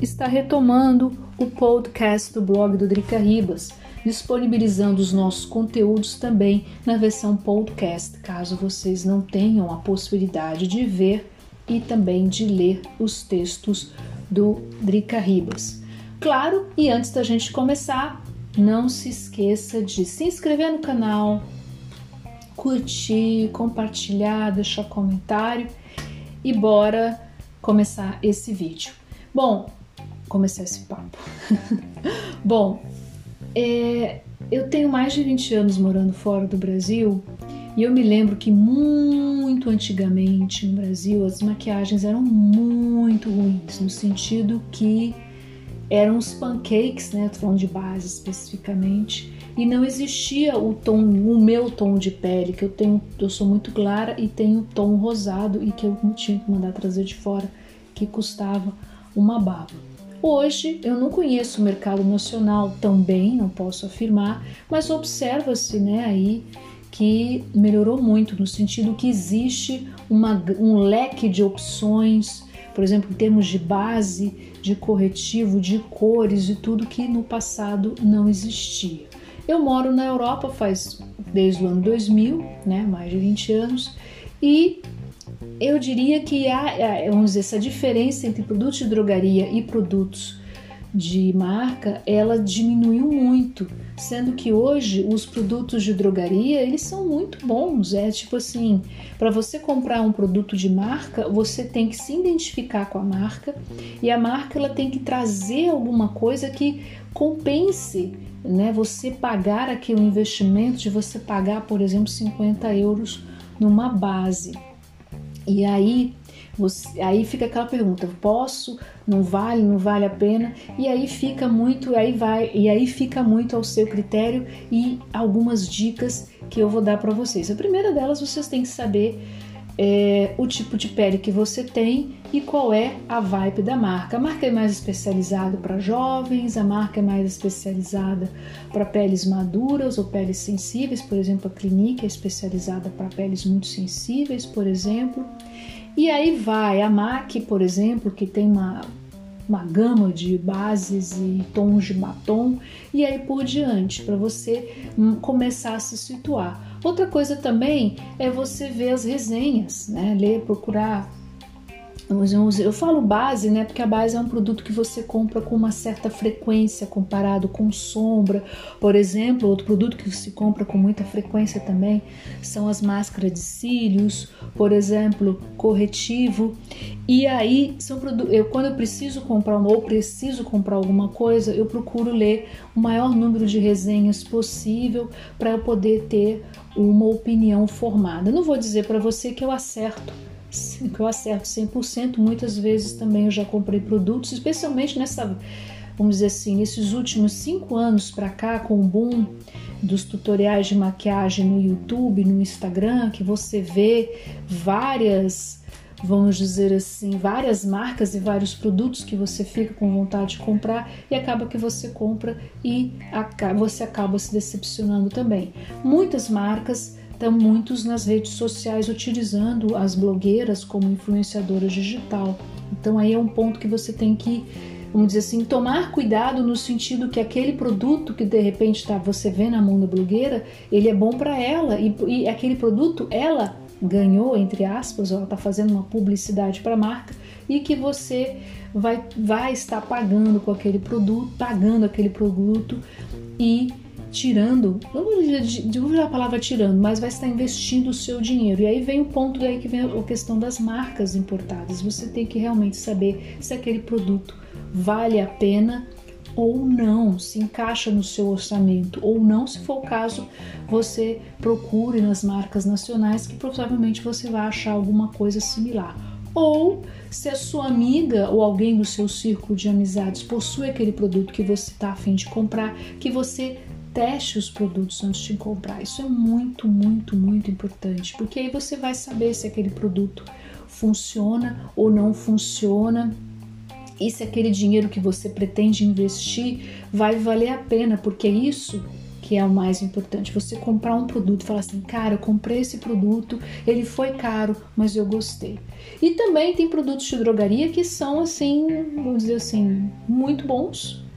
está retomando o podcast do blog do Drica Ribas, disponibilizando os nossos conteúdos também na versão podcast, caso vocês não tenham a possibilidade de ver e também de ler os textos do Drica Ribas. Claro, e antes da gente começar, não se esqueça de se inscrever no canal, curtir, compartilhar, deixar comentário e bora começar esse vídeo. Bom, começar esse papo. Bom, é, eu tenho mais de 20 anos morando fora do Brasil e eu me lembro que muito antigamente no Brasil as maquiagens eram muito ruins, no sentido que eram os pancakes, né, tom de base especificamente, e não existia o tom, o meu tom de pele, que eu tenho, eu sou muito clara e tenho tom rosado e que eu tinha que mandar trazer de fora, que custava uma baba. Hoje eu não conheço o mercado nacional tão bem, não posso afirmar, mas observa-se, né, aí que melhorou muito no sentido que existe uma, um leque de opções, por exemplo, em termos de base, de corretivo, de cores e tudo que no passado não existia. Eu moro na Europa faz desde o ano 2000, né, mais de 20 anos, e eu diria que há, vamos dizer, essa diferença entre produtos de drogaria e produtos de marca, ela diminuiu muito, sendo que hoje os produtos de drogaria, eles são muito bons, é tipo assim, para você comprar um produto de marca, você tem que se identificar com a marca e a marca ela tem que trazer alguma coisa que compense, né, você pagar aquele investimento de você pagar, por exemplo, 50 euros numa base. E aí você, aí fica aquela pergunta: posso? Não vale? Não vale a pena? E aí fica muito, aí vai, e aí fica muito ao seu critério e algumas dicas que eu vou dar para vocês. A primeira delas, vocês têm que saber é, o tipo de pele que você tem e qual é a vibe da marca. A marca é mais especializada para jovens, a marca é mais especializada para peles maduras ou peles sensíveis, por exemplo, a Clinique é especializada para peles muito sensíveis, por exemplo. E aí vai a MAC, por exemplo, que tem uma, uma gama de bases e tons de batom, e aí por diante, para você hum, começar a se situar. Outra coisa também é você ver as resenhas, né? Ler, procurar eu falo base, né? Porque a base é um produto que você compra com uma certa frequência comparado com sombra. Por exemplo, outro produto que se compra com muita frequência também são as máscaras de cílios, por exemplo, corretivo. E aí, são eu, quando eu preciso comprar ou preciso comprar alguma coisa, eu procuro ler o maior número de resenhas possível para eu poder ter uma opinião formada. Não vou dizer para você que eu acerto que eu acerto 100%. Muitas vezes também eu já comprei produtos, especialmente nessa, vamos dizer assim, nesses últimos cinco anos para cá, com o boom dos tutoriais de maquiagem no YouTube, no Instagram, que você vê várias, vamos dizer assim, várias marcas e vários produtos que você fica com vontade de comprar e acaba que você compra e você acaba se decepcionando também. Muitas marcas estão muitos nas redes sociais utilizando as blogueiras como influenciadoras digital. Então aí é um ponto que você tem que, vamos dizer assim, tomar cuidado no sentido que aquele produto que de repente tá, você vê na mão da blogueira, ele é bom para ela e, e aquele produto ela ganhou entre aspas, ela está fazendo uma publicidade para a marca e que você vai, vai estar pagando com aquele produto, pagando aquele produto e tirando, não vou usar a palavra tirando, mas vai estar investindo o seu dinheiro. E aí vem o ponto daí que vem a questão das marcas importadas. Você tem que realmente saber se aquele produto vale a pena ou não, se encaixa no seu orçamento ou não, se for o caso, você procure nas marcas nacionais que provavelmente você vai achar alguma coisa similar. Ou se a sua amiga ou alguém do seu círculo de amizades possui aquele produto que você está afim de comprar, que você teste os produtos antes de comprar. Isso é muito, muito, muito importante, porque aí você vai saber se aquele produto funciona ou não funciona e se aquele dinheiro que você pretende investir vai valer a pena, porque é isso que é o mais importante. Você comprar um produto e falar assim, cara, eu comprei esse produto, ele foi caro, mas eu gostei. E também tem produtos de drogaria que são assim, vamos dizer assim, muito bons.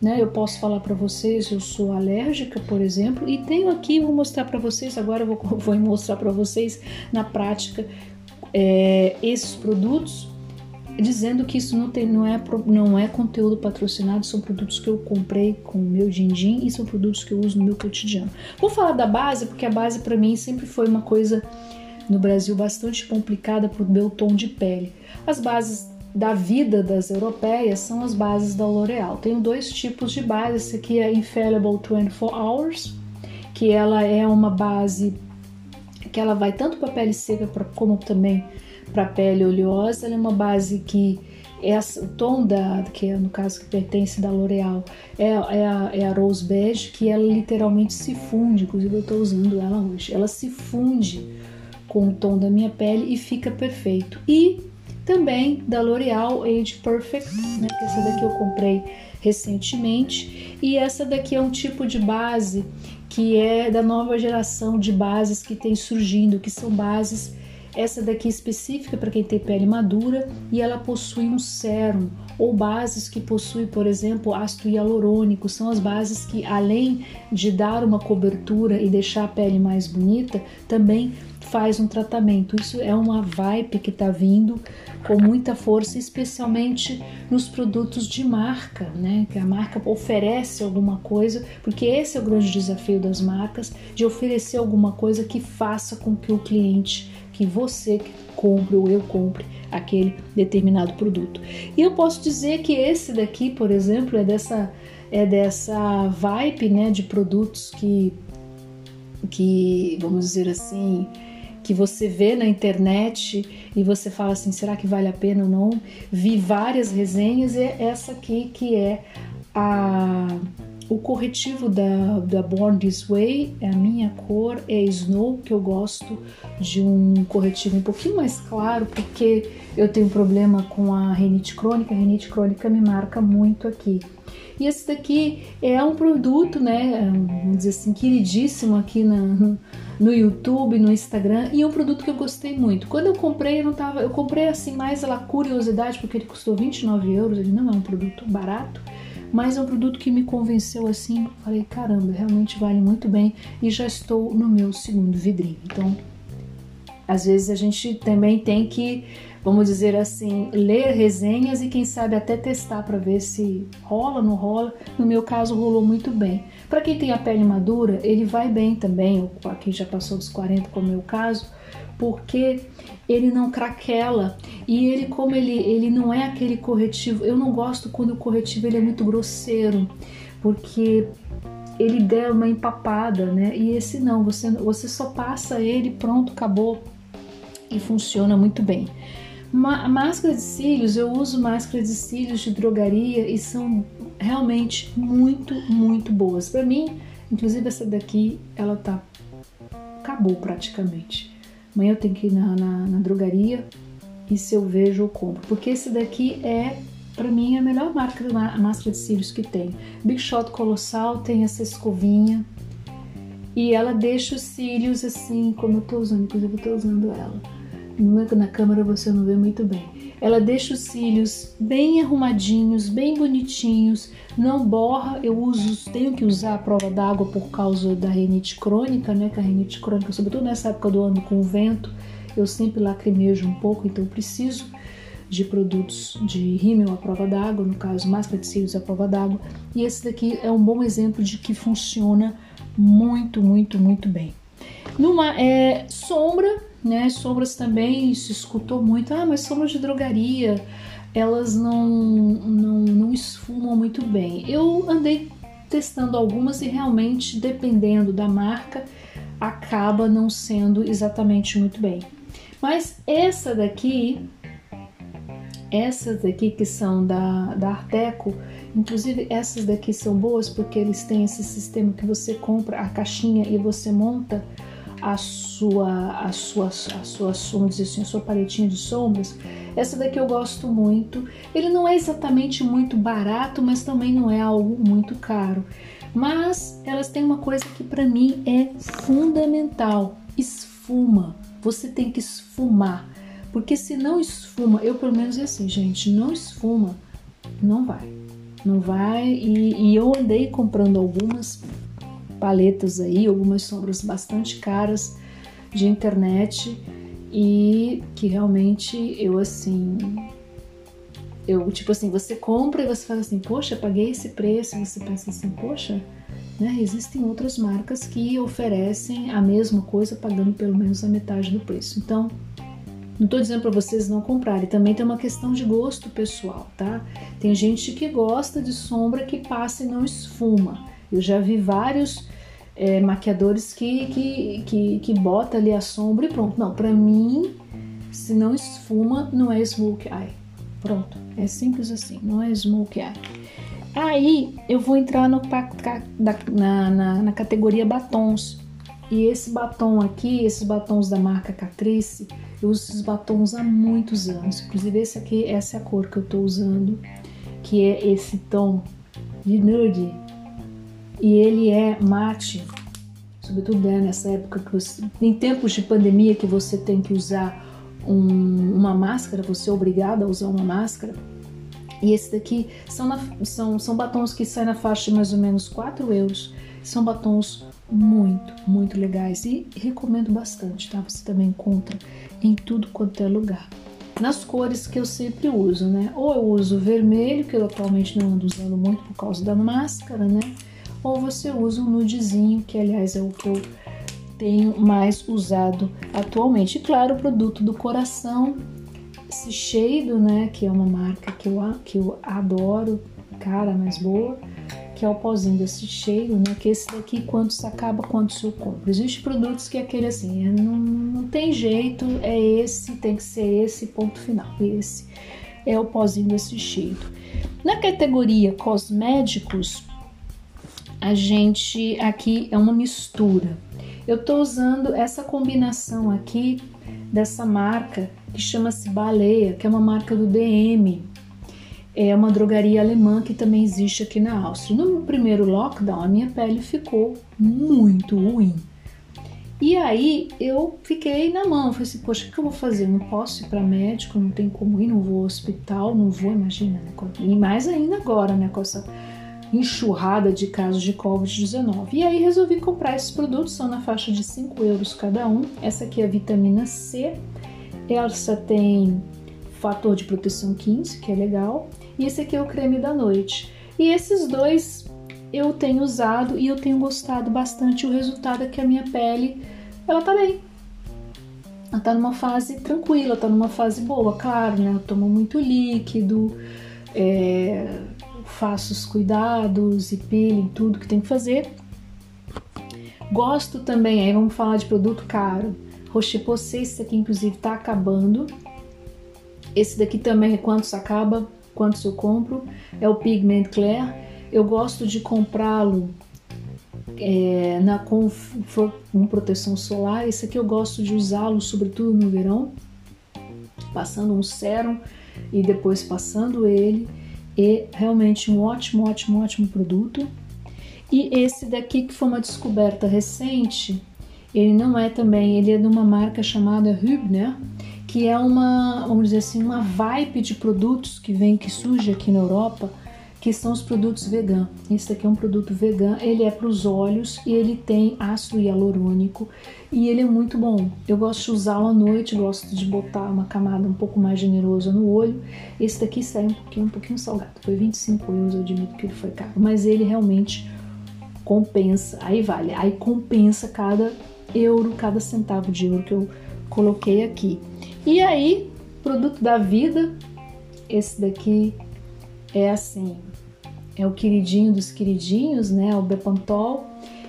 Né? Eu posso falar para vocês, eu sou alérgica, por exemplo, e tenho aqui, vou mostrar para vocês, agora vou, vou mostrar para vocês na prática é, esses produtos dizendo que isso não, tem, não, é, não é conteúdo patrocinado, são produtos que eu comprei com o meu din-din e são produtos que eu uso no meu cotidiano. Vou falar da base, porque a base para mim sempre foi uma coisa no Brasil bastante complicada por meu tom de pele. As bases da vida das europeias são as bases da L'Oréal. Tenho dois tipos de base, esse aqui é Infallible 24 Hours, que ela é uma base que ela vai tanto para pele seca como também para pele oleosa, ela é uma base que essa, o tom da, que é no caso que pertence da L'Oreal, é, é, a, é a Rose Beige, que ela literalmente se funde, inclusive eu estou usando ela hoje, ela se funde com o tom da minha pele e fica perfeito. E também da L'Oreal Age Perfect, né, essa daqui eu comprei recentemente, e essa daqui é um tipo de base que é da nova geração de bases que tem surgindo, que são bases essa daqui é específica para quem tem pele madura e ela possui um sérum ou bases que possuem, por exemplo, ácido hialurônico. São as bases que, além de dar uma cobertura e deixar a pele mais bonita, também faz um tratamento. Isso é uma vibe que está vindo com muita força, especialmente nos produtos de marca, né? Que a marca oferece alguma coisa, porque esse é o grande desafio das marcas, de oferecer alguma coisa que faça com que o cliente que você compre ou eu compre aquele determinado produto. E eu posso dizer que esse daqui, por exemplo, é dessa é dessa vibe, né, de produtos que que vamos dizer assim, que você vê na internet e você fala assim, será que vale a pena ou não? Vi várias resenhas e é essa aqui que é a o corretivo da, da Born This Way, é a minha cor é Snow, que eu gosto de um corretivo um pouquinho mais claro, porque eu tenho problema com a renite crônica, a renite crônica me marca muito aqui. E esse daqui é um produto, né, vamos dizer assim, queridíssimo aqui na, no YouTube, no Instagram, e é um produto que eu gostei muito. Quando eu comprei, eu não tava, eu comprei assim mais pela curiosidade, porque ele custou 29 euros, ele não é um produto barato, mas é um produto que me convenceu assim. Falei, caramba, realmente vale muito bem e já estou no meu segundo vidrinho. Então, às vezes a gente também tem que, vamos dizer assim, ler resenhas e quem sabe até testar para ver se rola, não rola. No meu caso, rolou muito bem. Para quem tem a pele madura, ele vai bem também, ou quem já passou dos 40, como é o meu caso, porque ele não craquela. E ele como ele, ele não é aquele corretivo eu não gosto quando o corretivo ele é muito grosseiro porque ele der uma empapada né? E esse não você você só passa ele pronto acabou. E funciona muito bem. Máscara de cílios eu uso máscara de cílios de drogaria e são realmente muito muito boas. Para mim inclusive essa daqui ela tá acabou praticamente Amanhã eu tenho que ir na, na, na drogaria e se eu vejo eu compro. Porque esse daqui é, para mim, a melhor marca de máscara de cílios que tem. Big Shot Colossal tem essa escovinha e ela deixa os cílios assim, como eu tô usando, inclusive eu tô usando ela. Na câmera você não vê muito bem. Ela deixa os cílios bem arrumadinhos, bem bonitinhos, não borra. Eu uso, tenho que usar a prova d'água por causa da renite crônica, né? Que a renite crônica, sobretudo nessa época do ano com o vento, eu sempre lacrimejo um pouco, então preciso de produtos de rímel à prova d'água, no caso máscara de cílios à prova d'água. E esse daqui é um bom exemplo de que funciona muito, muito, muito bem. Numa é, sombra, né? Sombras também se escutou muito, ah, mas sombras de drogaria, elas não, não, não esfumam muito bem. Eu andei testando algumas e realmente, dependendo da marca, acaba não sendo exatamente muito bem. Mas essa daqui, essas daqui que são da, da Arteco, inclusive essas daqui são boas porque eles têm esse sistema que você compra a caixinha e você monta a sua, a sua, a sua, vamos assim, a sua paletinha de sombras. Essa daqui eu gosto muito. Ele não é exatamente muito barato, mas também não é algo muito caro. Mas elas têm uma coisa que para mim é fundamental: esfuma. Você tem que esfumar. Porque se não esfuma, eu pelo menos é assim, gente, não esfuma, não vai. Não vai. E, e eu andei comprando algumas paletas aí, algumas sombras bastante caras de internet e que realmente eu assim eu tipo assim você compra e você fala assim poxa paguei esse preço e você pensa assim poxa né existem outras marcas que oferecem a mesma coisa pagando pelo menos a metade do preço então não estou dizendo para vocês não comprarem, também tem uma questão de gosto pessoal, tá? Tem gente que gosta de sombra que passa e não esfuma. Eu já vi vários é, maquiadores que, que, que, que bota ali a sombra e pronto. Não, para mim, se não esfuma, não é smoke eye. Pronto, é simples assim, não é smoke eye. Aí eu vou entrar no, na, na, na categoria batons. E esse batom aqui, esses batons da marca Catrice, eu uso esses batons há muitos anos. Inclusive esse aqui, essa é a cor que eu tô usando, que é esse tom de nude e ele é mate, sobretudo né, nessa época que você, em tempos de pandemia que você tem que usar um, uma máscara, você é obrigado a usar uma máscara. E esse daqui são, na, são, são batons que saem na faixa de mais ou menos 4 euros. São batons muito, muito legais e recomendo bastante, tá? Você também encontra em tudo quanto é lugar. Nas cores que eu sempre uso, né? Ou eu uso vermelho, que eu atualmente não ando usando muito por causa da máscara, né? Ou você usa um nudezinho, que aliás é o que eu tenho mais usado atualmente. E claro, o produto do coração, esse Shade, né, que é uma marca que eu, que eu adoro, cara mais boa, que é o pozinho desse cheiro, né? Que esse daqui, quanto se acaba, quanto se eu compro. Existem produtos que é aquele assim, é, não, não tem jeito, é esse, tem que ser esse, ponto final. Esse é o pozinho desse cheiro. Na categoria cosméticos, a gente aqui é uma mistura. Eu estou usando essa combinação aqui dessa marca que chama-se Baleia, que é uma marca do DM. É uma drogaria alemã que também existe aqui na Áustria. No primeiro lockdown, a minha pele ficou muito ruim. E aí eu fiquei na mão, falei assim, poxa, o que eu vou fazer? Não posso ir para médico, não tem como ir, não vou ao hospital, não vou, imagina, né? E mais ainda agora, né, com essa enxurrada de casos de Covid-19. E aí resolvi comprar esses produtos, são na faixa de 5 euros cada um. Essa aqui é a vitamina C, essa tem fator de proteção 15, que é legal, e esse aqui é o creme da noite. E esses dois eu tenho usado e eu tenho gostado bastante. O resultado é que a minha pele, ela tá bem. Ela tá numa fase tranquila, tá numa fase boa, claro, né? Eu tomo muito líquido, é, faço os cuidados e peeling, tudo que tem que fazer. Gosto também, aí vamos falar de produto caro. Rocher-Posay, esse aqui inclusive tá acabando. Esse daqui também, quantos acaba, quantos eu compro, é o Pigment Clair. Eu gosto de comprá-lo é, na com, com proteção solar. Esse aqui eu gosto de usá-lo sobretudo no verão, passando um sérum e depois passando ele e realmente um ótimo, ótimo, ótimo produto. E esse daqui que foi uma descoberta recente, ele não é também, ele é de uma marca chamada Hübner, que é uma, vamos dizer assim, uma vibe de produtos que vem, que surge aqui na Europa, que são os produtos vegan. Esse aqui é um produto vegan, ele é para os olhos e ele tem ácido hialurônico e ele é muito bom. Eu gosto de usá-lo à noite, gosto de botar uma camada um pouco mais generosa no olho. Esse daqui sai um pouquinho, um pouquinho salgado. Foi 25 euros, eu admito que ele foi caro, mas ele realmente compensa. Aí vale, aí compensa cada euro, cada centavo de euro que eu coloquei aqui. E aí, produto da vida, esse daqui é assim, é o queridinho dos queridinhos, né? O Bepantol.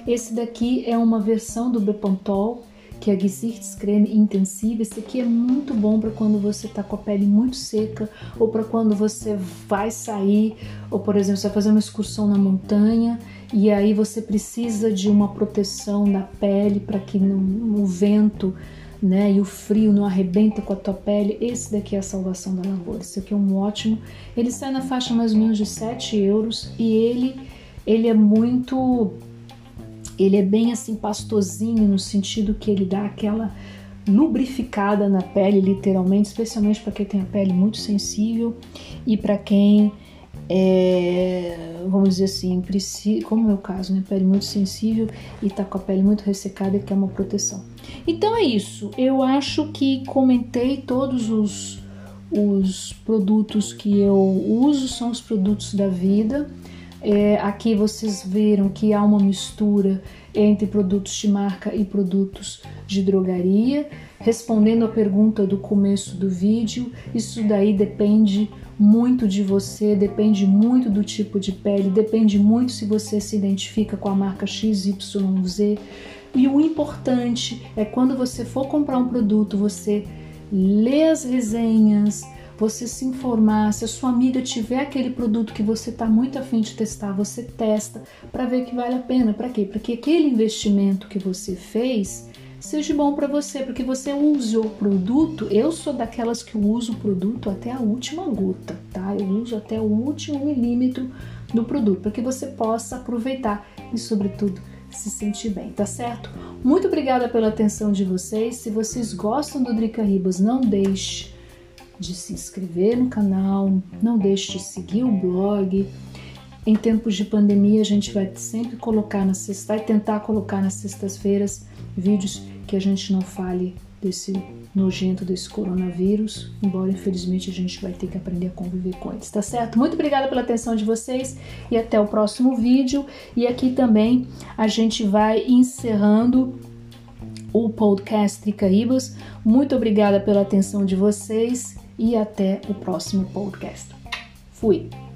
Esse daqui é uma versão do Bepantol, que é Gesichtscreme Intensiva. Esse aqui é muito bom para quando você tá com a pele muito seca ou para quando você vai sair, ou por exemplo, você vai fazer uma excursão na montanha e aí você precisa de uma proteção da pele para que não, o vento né? E o frio não arrebenta com a tua pele. Esse daqui é a salvação da lavoura. Esse aqui é um ótimo. Ele sai na faixa mais ou menos de 7 euros e ele ele é muito ele é bem assim pastosinho no sentido que ele dá aquela lubrificada na pele, literalmente, especialmente para quem tem a pele muito sensível e para quem é, vamos dizer assim, como é o meu caso, né, pele muito sensível e tá com a pele muito ressecada e quer uma proteção. Então é isso. Eu acho que comentei todos os os produtos que eu uso são os produtos da vida. É, aqui vocês viram que há uma mistura entre produtos de marca e produtos de drogaria. Respondendo a pergunta do começo do vídeo, isso daí depende muito de você, depende muito do tipo de pele, depende muito se você se identifica com a marca XYZ. E o importante é quando você for comprar um produto, você lê as resenhas, você se informar, se a sua amiga tiver aquele produto que você está muito afim de testar, você testa para ver que vale a pena. Para quê? Para que aquele investimento que você fez seja bom para você, porque você use o produto. Eu sou daquelas que uso o produto até a última gota, tá? Eu uso até o último milímetro do produto, para que você possa aproveitar e, sobretudo, se sentir bem, tá certo? Muito obrigada pela atenção de vocês. Se vocês gostam do Drica Ribas, não deixe de se inscrever no canal, não deixe de seguir o blog. Em tempos de pandemia, a gente vai sempre colocar na sexta, vai tentar colocar nas sextas-feiras vídeos que a gente não fale desse nojento desse coronavírus, embora infelizmente a gente vai ter que aprender a conviver com eles, tá certo? Muito obrigada pela atenção de vocês e até o próximo vídeo. E aqui também a gente vai encerrando o podcast Tricaíbas. Muito obrigada pela atenção de vocês e até o próximo podcast. Fui!